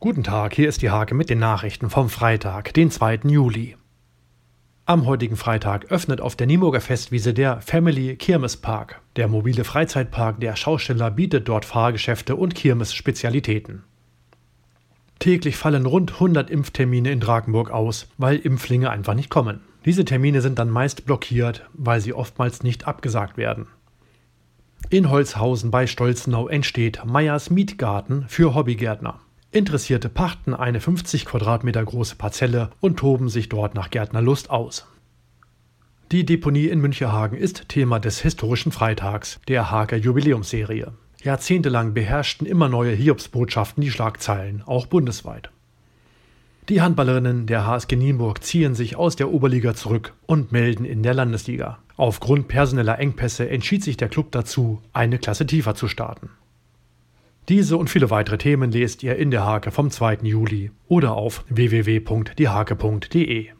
Guten Tag, hier ist die Hake mit den Nachrichten vom Freitag, den 2. Juli. Am heutigen Freitag öffnet auf der Nieburger Festwiese der Family Kirmespark. Der mobile Freizeitpark der Schausteller bietet dort Fahrgeschäfte und Kirmes-Spezialitäten. Täglich fallen rund 100 Impftermine in Drakenburg aus, weil Impflinge einfach nicht kommen. Diese Termine sind dann meist blockiert, weil sie oftmals nicht abgesagt werden. In Holzhausen bei Stolzenau entsteht Meyers Mietgarten für Hobbygärtner. Interessierte pachten eine 50 Quadratmeter große Parzelle und toben sich dort nach Gärtnerlust aus. Die Deponie in Münchehagen ist Thema des historischen Freitags, der Hager Jubiläumsserie. Jahrzehntelang beherrschten immer neue Hiobsbotschaften die Schlagzeilen, auch bundesweit. Die Handballerinnen der HSG Nienburg ziehen sich aus der Oberliga zurück und melden in der Landesliga. Aufgrund personeller Engpässe entschied sich der Club dazu, eine Klasse tiefer zu starten. Diese und viele weitere Themen lest ihr in der Hake vom 2. Juli oder auf www.diehake.de.